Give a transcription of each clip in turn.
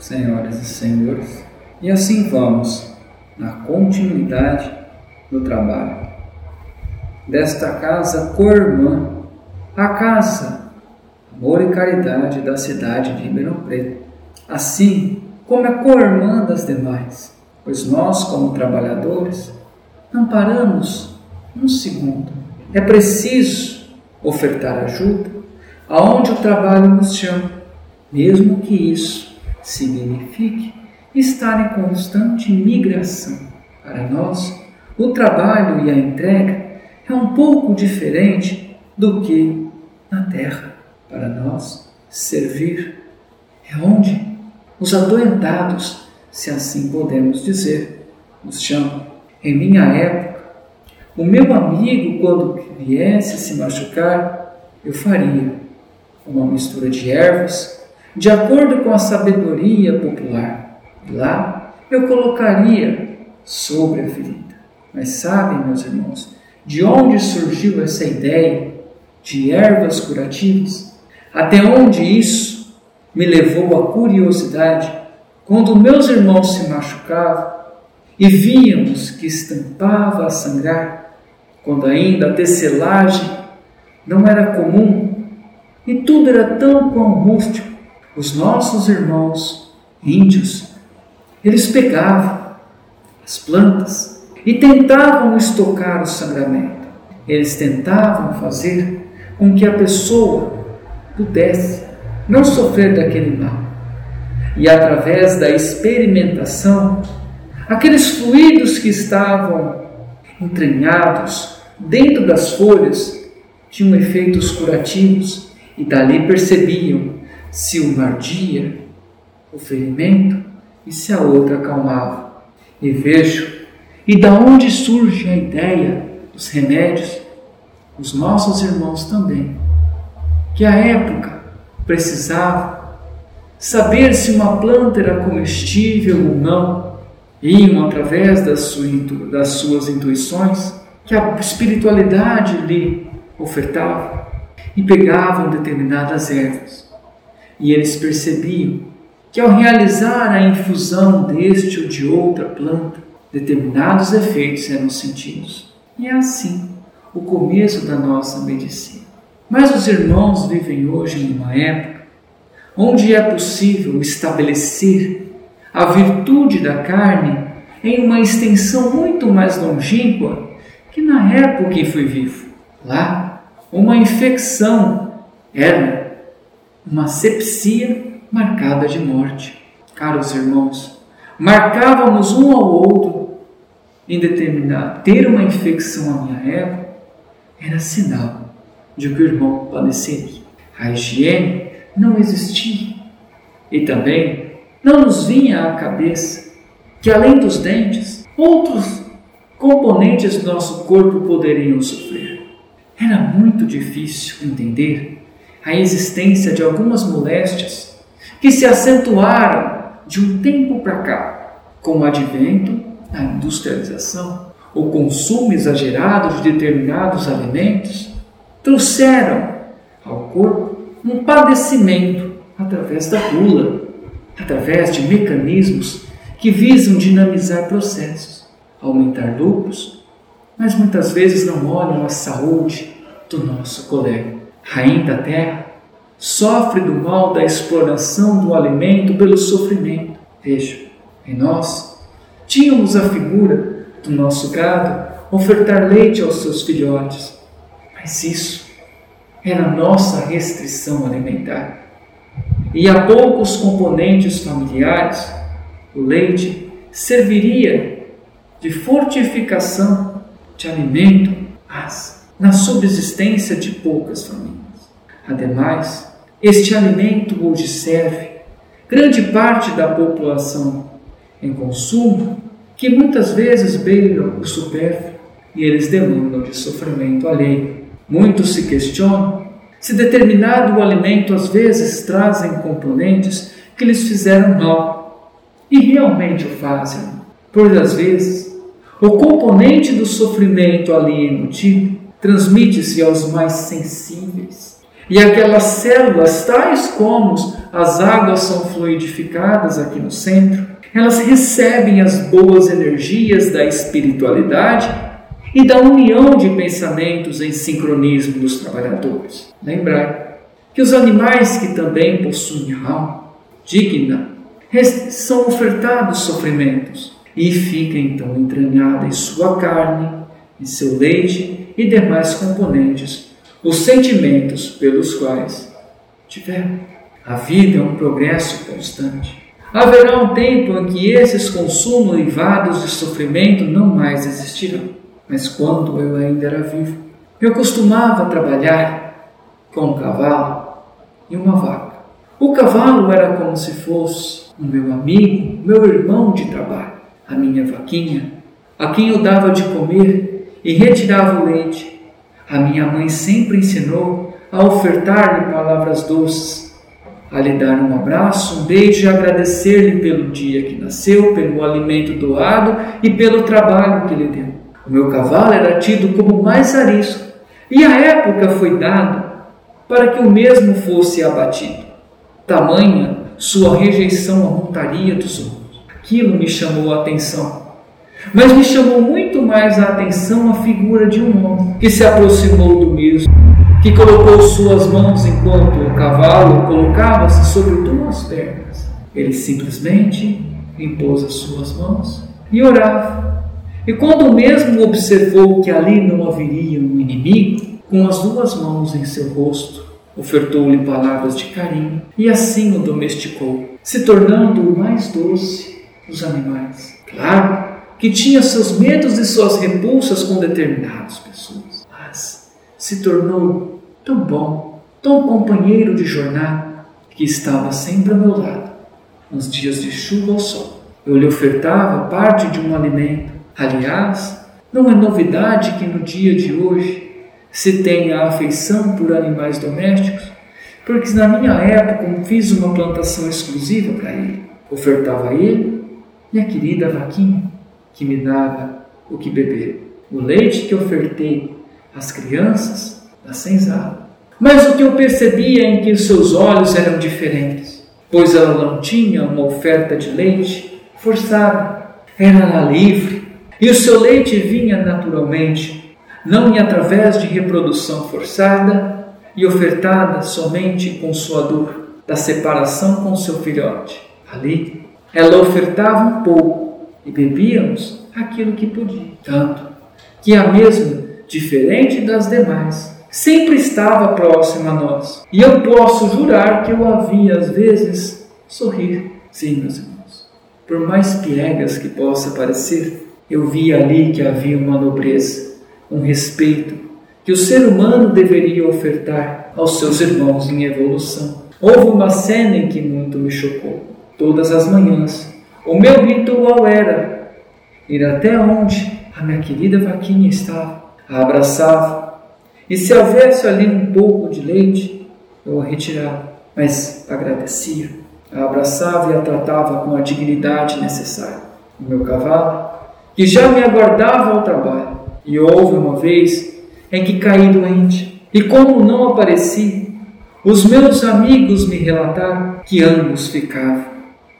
senhoras e senhores. E assim vamos, na continuidade do trabalho desta casa co-irmã, a casa Amor e Caridade da cidade de Ribeirão Preto, assim como é co-irmã das demais, pois nós, como trabalhadores, não paramos um segundo. É preciso ofertar ajuda aonde o trabalho nos chama, mesmo que isso signifique estar em constante migração. Para nós, o trabalho e a entrega é um pouco diferente do que na terra. Para nós, servir é onde os adoentados, se assim podemos dizer, nos chamam. Em minha época, o meu amigo, quando viesse se machucar, eu faria uma mistura de ervas, de acordo com a sabedoria popular. Lá eu colocaria sobre a ferida. Mas sabem, meus irmãos, de onde surgiu essa ideia de ervas curativas? Até onde isso me levou à curiosidade quando meus irmãos se machucavam e víamos que estampava a sangrar, quando ainda a tecelagem não era comum e tudo era tão quão rústico. Os nossos irmãos índios, eles pegavam as plantas e tentavam estocar o sangramento. Eles tentavam fazer com que a pessoa pudesse não sofrer daquele mal. E através da experimentação, aqueles fluidos que estavam entranhados dentro das folhas tinham efeitos curativos e dali percebiam se uma ardia o ferimento e se a outra acalmava. E vejo e da onde surge a ideia dos remédios? Os nossos irmãos também, que a época precisava saber se uma planta era comestível ou não, iam através das, sua, das suas intuições que a espiritualidade lhe ofertava e pegavam determinadas ervas. E eles percebiam que ao realizar a infusão deste ou de outra planta, determinados efeitos eram sentidos. E é assim o começo da nossa medicina. Mas os irmãos vivem hoje em uma época onde é possível estabelecer a virtude da carne em uma extensão muito mais longínqua que na época em que foi vivo. Lá, uma infecção era uma sepsia marcada de morte. Caros irmãos, marcávamos um ao outro em determinar ter uma infecção à minha época era sinal de que o irmão padeceria. A higiene não existia e também não nos vinha à cabeça que além dos dentes, outros componentes do nosso corpo poderiam sofrer. Era muito difícil entender a existência de algumas moléstias que se acentuaram de um tempo para cá, com o advento da industrialização, o consumo exagerado de determinados alimentos, trouxeram ao corpo um padecimento através da gula, através de mecanismos que visam dinamizar processos, aumentar lucros, mas muitas vezes não olham a saúde do nosso colega. Rainha da terra sofre do mal da exploração do alimento pelo sofrimento. Veja, em nós tínhamos a figura do nosso gado ofertar leite aos seus filhotes, mas isso era nossa restrição alimentar. E a poucos componentes familiares, o leite serviria de fortificação de alimento, mas na subsistência de poucas famílias. Ademais, este alimento hoje serve grande parte da população em consumo que muitas vezes beiram o supérfluo e eles demandam de sofrimento alheio. Muitos se questionam se determinado alimento às vezes trazem componentes que lhes fizeram mal e realmente o fazem. Por às vezes, o componente do sofrimento ali embutido transmite-se aos mais sensíveis E aquelas células, tais como as águas são fluidificadas aqui no centro, elas recebem as boas energias da espiritualidade e da união de pensamentos em sincronismo dos trabalhadores. Lembrai que os animais que também possuem alma digna são ofertados sofrimentos e fica então entranhada em sua carne, em seu leite e demais componentes os sentimentos pelos quais tiveram. A vida é um progresso constante. Haverá um tempo em que esses consumos livados de sofrimento não mais existirão. Mas quando eu ainda era vivo, eu costumava trabalhar com um cavalo e uma vaca. O cavalo era como se fosse o meu amigo, meu irmão de trabalho. A minha vaquinha, a quem eu dava de comer e retirava o leite. A minha mãe sempre ensinou a ofertar-lhe palavras doces, a lhe dar um abraço, um beijo e agradecer-lhe pelo dia que nasceu, pelo alimento doado e pelo trabalho que lhe deu. O meu cavalo era tido como mais arisco, e a época foi dada para que o mesmo fosse abatido. Tamanha sua rejeição à montaria dos outros. Aquilo me chamou a atenção. Mas me chamou muito mais a atenção a figura de um homem que se aproximou do mesmo, que colocou suas mãos enquanto o cavalo colocava-se sobre duas pernas. Ele simplesmente impôs as suas mãos e orava e quando o mesmo observou que ali não haveria um inimigo, com as duas mãos em seu rosto, ofertou-lhe palavras de carinho e assim o domesticou, se tornando o mais doce dos animais. Claro que tinha seus medos e suas repulsas com determinadas pessoas, mas se tornou tão bom, tão companheiro de jornada, que estava sempre ao meu lado, nos dias de chuva ou sol. Eu lhe ofertava parte de um alimento Aliás, não é novidade que no dia de hoje se tenha afeição por animais domésticos, porque na minha época fiz uma plantação exclusiva para ele. Ofertava a ele e a querida vaquinha que me dava o que beber. O leite que ofertei às crianças da senzala. Mas o que eu percebia é que seus olhos eram diferentes, pois ela não tinha uma oferta de leite forçada, era livre e o seu leite vinha naturalmente, não através de reprodução forçada e ofertada somente com sua dor da separação com seu filhote. Ali, ela ofertava um pouco e bebíamos aquilo que podia. Tanto que a mesma, diferente das demais, sempre estava próxima a nós. E eu posso jurar que eu havia às vezes sorrir. Sim, meus irmãos. Por mais piegas que possa parecer, eu vi ali que havia uma nobreza, um respeito que o ser humano deveria ofertar aos seus irmãos em evolução. Houve uma cena em que muito me chocou. Todas as manhãs, o meu ritual era? Ir até onde a minha querida vaquinha estava, a abraçava, e se houvesse ali um pouco de leite, eu a retirava, mas agradecia, a abraçava e a tratava com a dignidade necessária. O meu cavalo que já me aguardava ao trabalho. E houve uma vez em que caí doente, e como não apareci, os meus amigos me relataram que ambos ficavam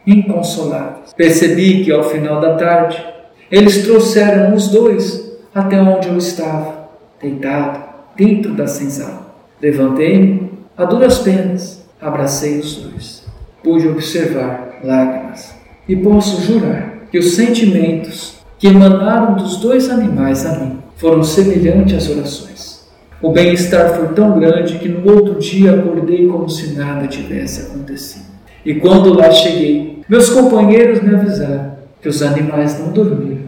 inconsoláveis. Percebi que ao final da tarde eles trouxeram os dois até onde eu estava, deitado dentro da senzala. Levantei-me a duras penas, abracei os dois. Pude observar lágrimas e posso jurar que os sentimentos que emanaram dos dois animais a mim foram semelhantes às orações. O bem-estar foi tão grande que no outro dia acordei como se nada tivesse acontecido. E quando lá cheguei, meus companheiros me avisaram que os animais não dormiram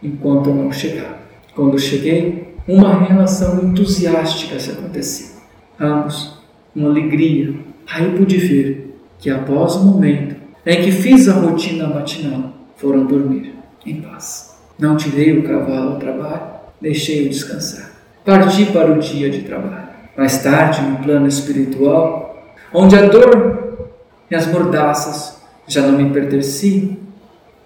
enquanto eu não chegava. Quando cheguei, uma relação entusiástica se aconteceu. Ambos, uma alegria. Aí pude ver que após o momento em que fiz a rotina matinal, foram dormir em paz. Não tirei o cavalo ao trabalho, deixei-o descansar. Parti para o dia de trabalho. Mais tarde, no plano espiritual, onde a dor e as mordaças já não me pertenciam,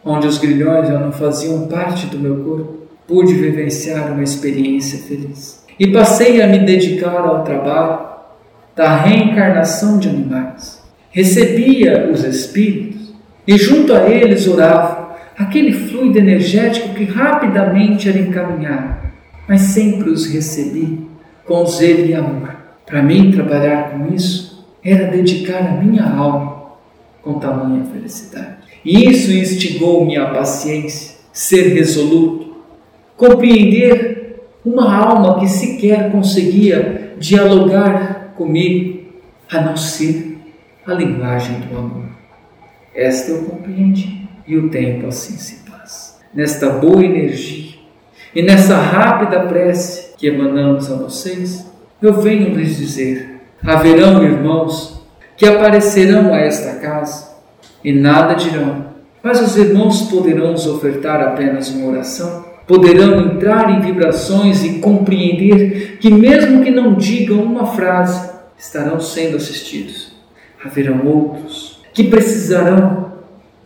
onde os grilhões já não faziam parte do meu corpo, pude vivenciar uma experiência feliz. E passei a me dedicar ao trabalho da reencarnação de animais. Recebia os espíritos e junto a eles orava aquele fluido energético que rapidamente era encaminhado, mas sempre os recebi com zelo e amor. Para mim, trabalhar com isso era dedicar a minha alma com tamanha felicidade. E isso instigou minha paciência, ser resoluto, compreender uma alma que sequer conseguia dialogar comigo, a não ser a linguagem do amor. Esta eu compreendi e o tempo assim se passa. Nesta boa energia e nessa rápida prece que emanamos a vocês, eu venho lhes dizer: haverão irmãos que aparecerão a esta casa e nada dirão, mas os irmãos poderão nos ofertar apenas uma oração, poderão entrar em vibrações e compreender que, mesmo que não digam uma frase, estarão sendo assistidos. Haverão outros que precisarão,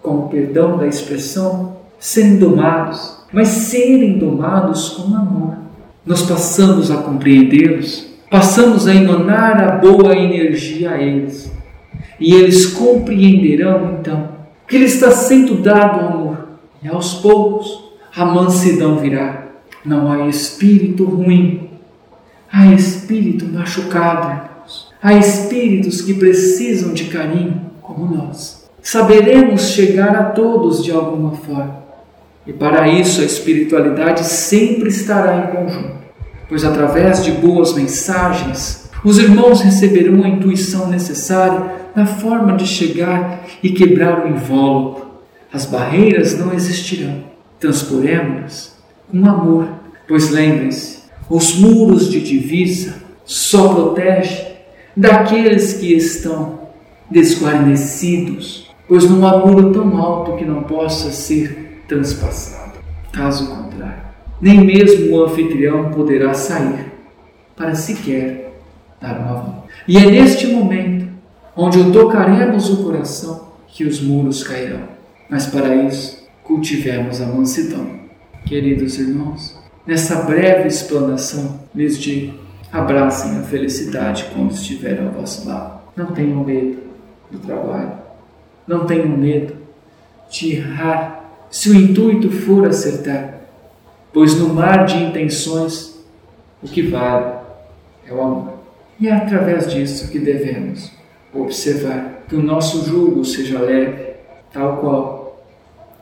com o perdão da expressão, serem domados, mas serem domados com amor. Nós passamos a compreendê-los, passamos a emanar a boa energia a eles e eles compreenderão então que lhe está sendo dado amor, e aos poucos a mansidão virá. Não há espírito ruim, há espírito machucado, irmãos. Há espíritos que precisam de carinho, como nós. Saberemos chegar a todos de alguma forma. E para isso a espiritualidade sempre estará em conjunto, pois através de boas mensagens, os irmãos receberão a intuição necessária na forma de chegar e quebrar o invólucro. As barreiras não existirão. Transporemos-las com amor, pois lembrem-se, os muros de divisa só protegem daqueles que estão desguarnecidos, pois não há muro tão alto que não possa ser transpassado. Caso contrário, nem mesmo o anfitrião poderá sair para sequer dar volta. E é neste momento onde o tocaremos o coração, que os muros cairão. Mas para isso, cultivemos a mansidão. Queridos irmãos, nessa breve explanação, lhes digo: abracem a felicidade quando estiver ao vosso lado. Não tenham medo do trabalho. Não tenham medo de errar se o intuito for acertar, pois no mar de intenções o que vale é o amor. E é através disso que devemos observar que o nosso jugo seja leve, tal qual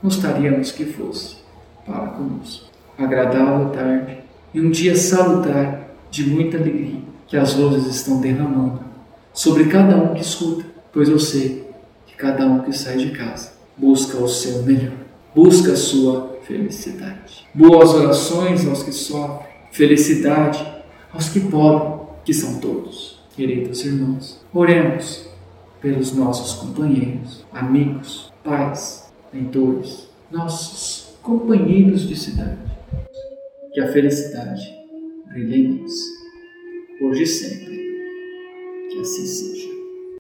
gostaríamos que fosse para conosco. Agradável tarde e um dia salutar de muita alegria que as luzes estão derramando sobre cada um que escuta, pois eu sei que cada um que sai de casa busca o seu melhor, busca a sua felicidade. Boas orações aos que sofrem, felicidade aos que podem, que são todos. Queridos irmãos, oremos pelos nossos companheiros, amigos, pais, mentores, nossos companheiros de cidade. Que a felicidade brilhe em nós, hoje e sempre. Que assim seja.